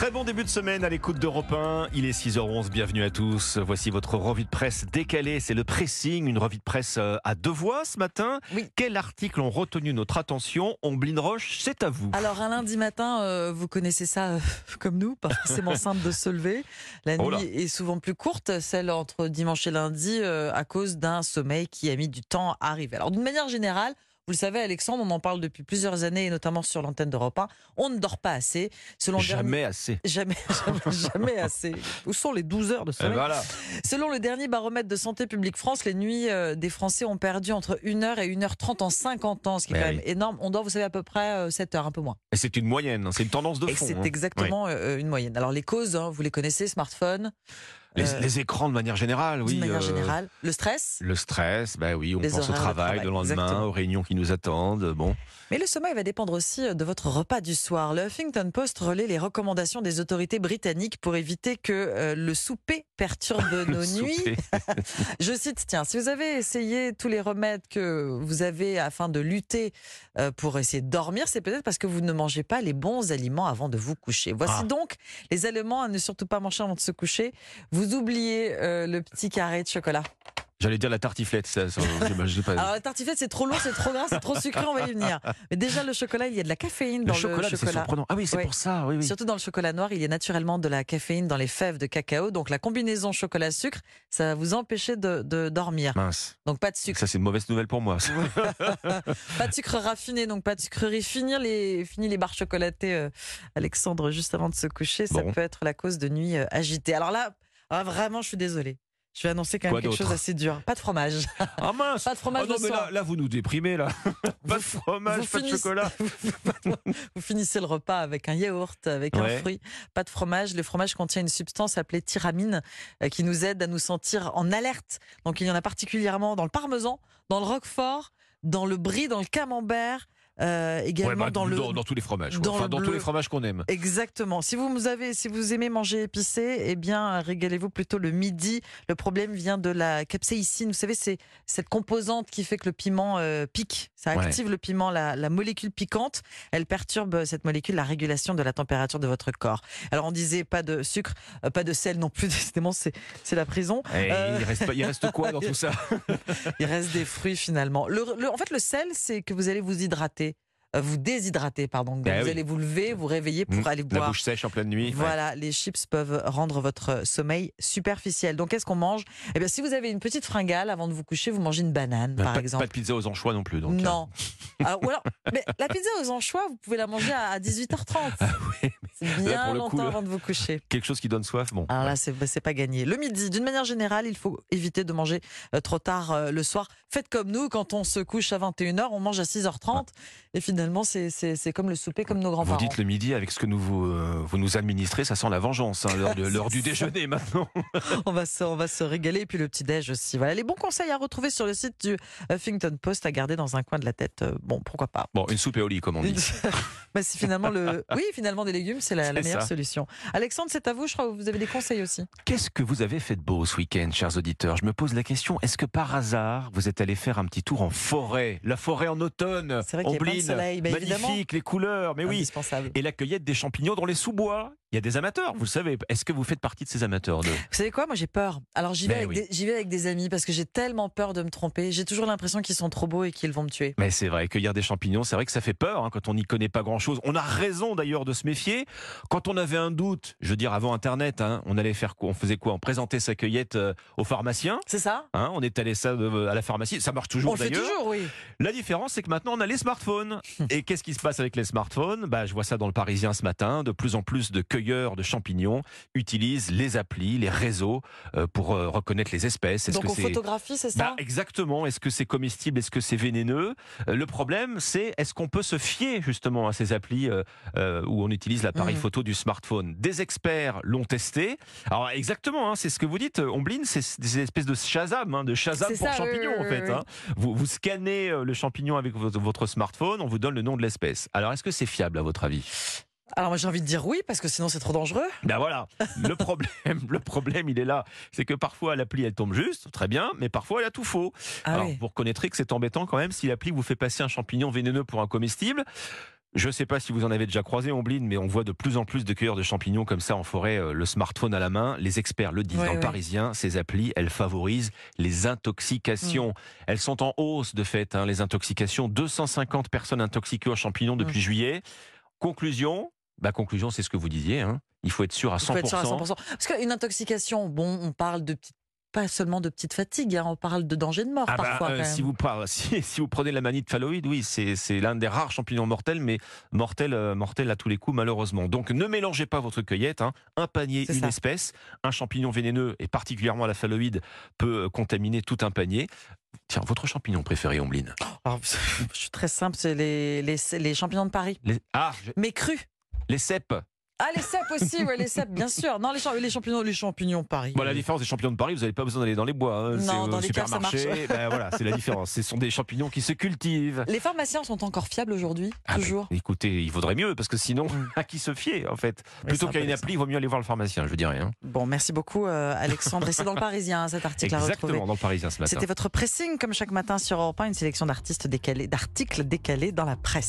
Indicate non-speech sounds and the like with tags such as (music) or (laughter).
Très bon début de semaine à l'écoute d'Europe 1. Il est 6h11, bienvenue à tous. Voici votre revue de presse décalée. C'est le pressing, une revue de presse euh, à deux voix ce matin. Oui. Quel article ont retenu notre attention? Omblin Roche, c'est à vous. Alors un lundi matin, euh, vous connaissez ça euh, (laughs) comme nous, pas forcément (laughs) simple de se lever. La Oh nuit est souvent plus courte, celle entre dimanche et lundi, euh, à cause d'un sommeil qui a mis du temps à arriver. Alors d'une manière générale, vous le savez Alexandre, on en parle depuis plusieurs années, et notamment sur l'antenne d'Europe 1, on ne dort pas assez. Selon le dernier- Jamais assez. Jamais, (laughs) jamais, jamais assez. Où sont les 12 heures de sommeil voilà. Selon le dernier baromètre de Santé publique France, les nuits euh, des Français ont perdu entre 1h et 1h30 en 50 ans, ce qui est Mais quand oui. même énorme. On dort, vous savez, à peu près euh, 7 heures, un peu moins. Et c'est une moyenne, hein, c'est une tendance de Et fond. c'est hein. exactement euh, une moyenne. Alors les causes, hein, vous les connaissez, smartphone, Les, euh, les écrans de manière générale, oui. d'une manière euh, générale, le stress, Le stress, bah oui, on Les pense au de travail, travail, le lendemain, exactement. aux réunions qui nous attendent. Bon, mais le sommeil va dépendre aussi euh, de votre repas du soir. Le Huffington Post relaie les recommandations des autorités britanniques pour éviter que euh, le souper perturbe (laughs) nos nuits. (laughs) Je cite, tiens, si vous avez essayé tous les remèdes que vous avez afin de lutter pour essayer de dormir, c'est peut-être parce que vous ne mangez pas les bons aliments avant de vous coucher. Voici Ah. donc les aliments à ne surtout pas manger avant de se coucher. Vous oubliez euh, le petit carré de chocolat. J'allais dire la tartiflette, ça, ça, (laughs) j'ai- j'ai pas- Alors la tartiflette, c'est trop lourd, c'est trop gras, c'est trop sucré, on va y venir. Mais déjà, le chocolat, il y a de la caféine le dans chocolat, le chocolat. surprenant. Ah oui, c'est Oui. pour ça, oui, oui. Surtout dans le chocolat noir, il y a naturellement de la caféine dans les fèves de cacao. Donc la combinaison chocolat-sucre, ça va vous empêcher de, de dormir. Mince. Donc pas de sucre. Ça, c'est une mauvaise nouvelle pour moi. (laughs) Pas de sucre raffiné, donc pas de sucrerie. Finir les, les barres chocolatées, euh, Alexandre, juste avant de se coucher, ça peut être la cause de nuits euh, agitées. Alors là, ah, vraiment, je suis désolée. Je vais annoncer quand même Quoi quelque chose d'assez dur. Pas de fromage. Ah mince (laughs) Pas de fromage Ah non, le mais soir. là, là, vous nous déprimez, là. pas de fromage, pas de chocolat. (laughs) Vous finissez le repas avec un yaourt, avec Ouais. un fruit, pas de fromage. Le fromage contient une substance appelée tyramine euh, qui nous aide à nous sentir en alerte. Donc il y en a particulièrement dans le parmesan, dans le roquefort, dans le brie, dans le camembert, euh, également Ouais, bah, dans le dans, dans tous les fromages. dans Enfin, le dans tous les fromages qu'on aime. Exactement. Si vous avez, si vous aimez manger épicé, eh bien, régalez-vous plutôt le midi. Le problème vient de la capsaïcine. Vous savez, c'est cette composante qui fait que le piment euh, pique. Ça Ouais. active le piment, la, la molécule piquante. Elle perturbe euh, cette molécule, la régulation de la température de votre corps. Alors, on disait pas de sucre, euh, pas de sel non plus. (laughs) Décidément, c'est c'est la prison. Euh. il, reste, pas- il reste quoi dans tout ça? (laughs) Il reste des fruits finalement. Le- le- en fait, le sel, c'est que vous allez vous hydrater. Euh, Vous déshydrater, pardon. Donc, Ben vous oui. allez vous lever, vous réveiller pour Mmh. aller La boire. bouche sèche en pleine nuit. ouais. Voilà, les chips peuvent rendre votre sommeil superficiel. Donc, qu'est-ce qu'on mange? Eh bien, si vous avez une petite fringale avant de vous coucher, vous mangez une banane, Bah, par pas, exemple. pas de pizza aux anchois non plus. Donc, hein. non. Ou alors, mais la pizza aux anchois, vous pouvez la manger à à 18h30. Ah oui, C'est là, bien pour le longtemps coup, avant de vous coucher. quelque chose qui donne soif. Bon. Alors là, c'est pas gagné. Le midi, d'une manière générale, il faut éviter de manger euh, trop tard euh, le soir. Faites comme nous, quand on se couche à 21h, on mange à 6h30. Et finalement, c'est- comme le souper, comme nos Vous grands-parents. dites le midi avec ce que nous vous, euh, vous nous administrez, ça sent la vengeance. hein, l'heure (laughs) du déjeuner maintenant. (laughs) on, va se, on va se régaler. Et puis le petit-déj aussi. Voilà, les bons conseils à retrouver sur le site du Huffington Post à garder dans un coin de la tête. Bon, pourquoi pas. Bon, une soupe et au lit, comme on dit. (laughs) Bah, c'est finalement le. Oui, finalement, des légumes, c'est la, meilleure ça. solution. Alexandre, c'est à vous. Je crois que vous avez des conseils aussi. Qu'est-ce que vous avez fait de beau ce week-end, chers auditeurs? Je me pose la question, est-ce que par hasard, vous êtes allé faire un petit tour en forêt? La forêt en automne, C'est vrai qu'il y a plein de soleil, bah, magnifique, les couleurs, mais oui. Et la cueillette des champignons dans les sous-bois. Il y a des amateurs, vous le savez. Est-ce que vous faites partie de ces amateurs de... Vous savez quoi? Moi, j'ai peur. Alors, j'y vais, Ben avec oui. des- j'y vais avec des amis parce que j'ai tellement peur de me tromper. J'ai toujours l'impression qu'ils sont trop beaux et qu'ils vont me tuer. Mais c'est vrai, cueillir des champignons, c'est vrai que ça fait peur hein, quand on n'y connaît pas grand-chose. On a raison d'ailleurs de se méfier. Quand on avait un doute, je veux dire avant Internet, hein, on allait faire quoi? On faisait quoi? On présentait sa cueillette euh, au pharmacien. C'est ça Hein, on étalait ça euh, à la pharmacie. Ça marche toujours On le fait d'ailleurs. toujours, oui. La différence, c'est que maintenant, on a les smartphones. (laughs) Et qu'est-ce qui se passe avec les smartphones? Bah, Je vois ça dans le Parisien ce matin. De plus en plus de cueilleurs de champignons utilisent les applis, les réseaux euh, pour euh, reconnaître les espèces. Est-ce Donc, que on c'est photographie, c'est ça? Bah, exactement. Est-ce que c'est comestible? Est-ce que c'est vénéneux? Euh, Le problème, c'est est-ce qu'on peut se fier justement à ces applis euh, où on utilise l'appareil Mhm. photo du smartphone? Des experts l'ont testé. Alors exactement, hein, c'est ce que vous dites, Ombline, c'est des espèces de Shazam, hein, de Shazam C'est pour ça, champignons en fait. hein. Vous, vous scannez le champignon avec votre smartphone, on vous donne le nom de l'espèce. Alors est-ce que c'est fiable à votre avis? Alors, moi, j'ai envie de dire oui parce que sinon, c'est trop dangereux. Ben voilà, le problème, le problème, il est là, c'est que parfois l'appli elle tombe juste, très bien, mais parfois elle a tout faux. Ah Alors, oui. vous reconnaîtrez que c'est embêtant quand même si l'appli vous fait passer un champignon vénéneux pour un comestible. Je ne sais pas si vous en avez déjà croisé, Ombline, mais on voit de plus en plus de cueilleurs de champignons comme ça en forêt, euh, le smartphone à la main. Les experts le disent Ouais, dans le. Parisien, ces applis, elles favorisent les intoxications. Mm. Elles sont en hausse de fait, hein, les intoxications. 250 personnes intoxiquées aux champignons depuis Mm. juillet. Conclusion bah, Conclusion, c'est ce que vous disiez. hein. Il faut être sûr à Il faut 100%. être sûr à 100%. Parce qu'une intoxication, bon, on parle de petites, pas seulement de petites fatigues, hein, on parle de danger de mort Ah bah, parfois. euh, quand si, vous, par- (laughs) si, si vous prenez la manite phalloïde, oui, c'est l'un des rares champignons mortels, mais mortel, euh, mortel à tous les coups, malheureusement. Donc ne mélangez pas votre cueillette. hein. Un panier, une ça. espèce. Un champignon vénéneux, et particulièrement la phalloïde, peut euh, contaminer tout un panier. Tiens, votre champignon préféré, Ombline Alors, (laughs) je suis très simple, c'est les, les, les champignons de Paris. les... Ah, je- Mais crus. Les cèpes Ah, les cèpes aussi, ouais, les cèpes, bien sûr. Non, les, champ- les champignons, les champignons de Paris. Bon, la différence des champignons de Paris, vous n'avez pas besoin d'aller dans les bois. hein. Non, dans les caves, ça supermarché. marche. (laughs) Ben voilà, c'est la différence. Ce sont des champignons qui se cultivent. Les pharmaciens sont encore fiables aujourd'hui, Ah ben, toujours. écoutez, il vaudrait mieux, parce que sinon, Mm. (laughs) à qui se fier, en fait? Plutôt qu'à une ça. appli, il vaut mieux aller voir le pharmacien, je veux dire rien. Bon, merci beaucoup, euh, Alexandre. Et c'est dans le Parisien, hein, cet article à retrouver. Exactement, dans le Parisien ce matin. C'était votre pressing, comme chaque matin sur Europe 1, une sélection d'artistes décalés, d'articles décalés dans la presse.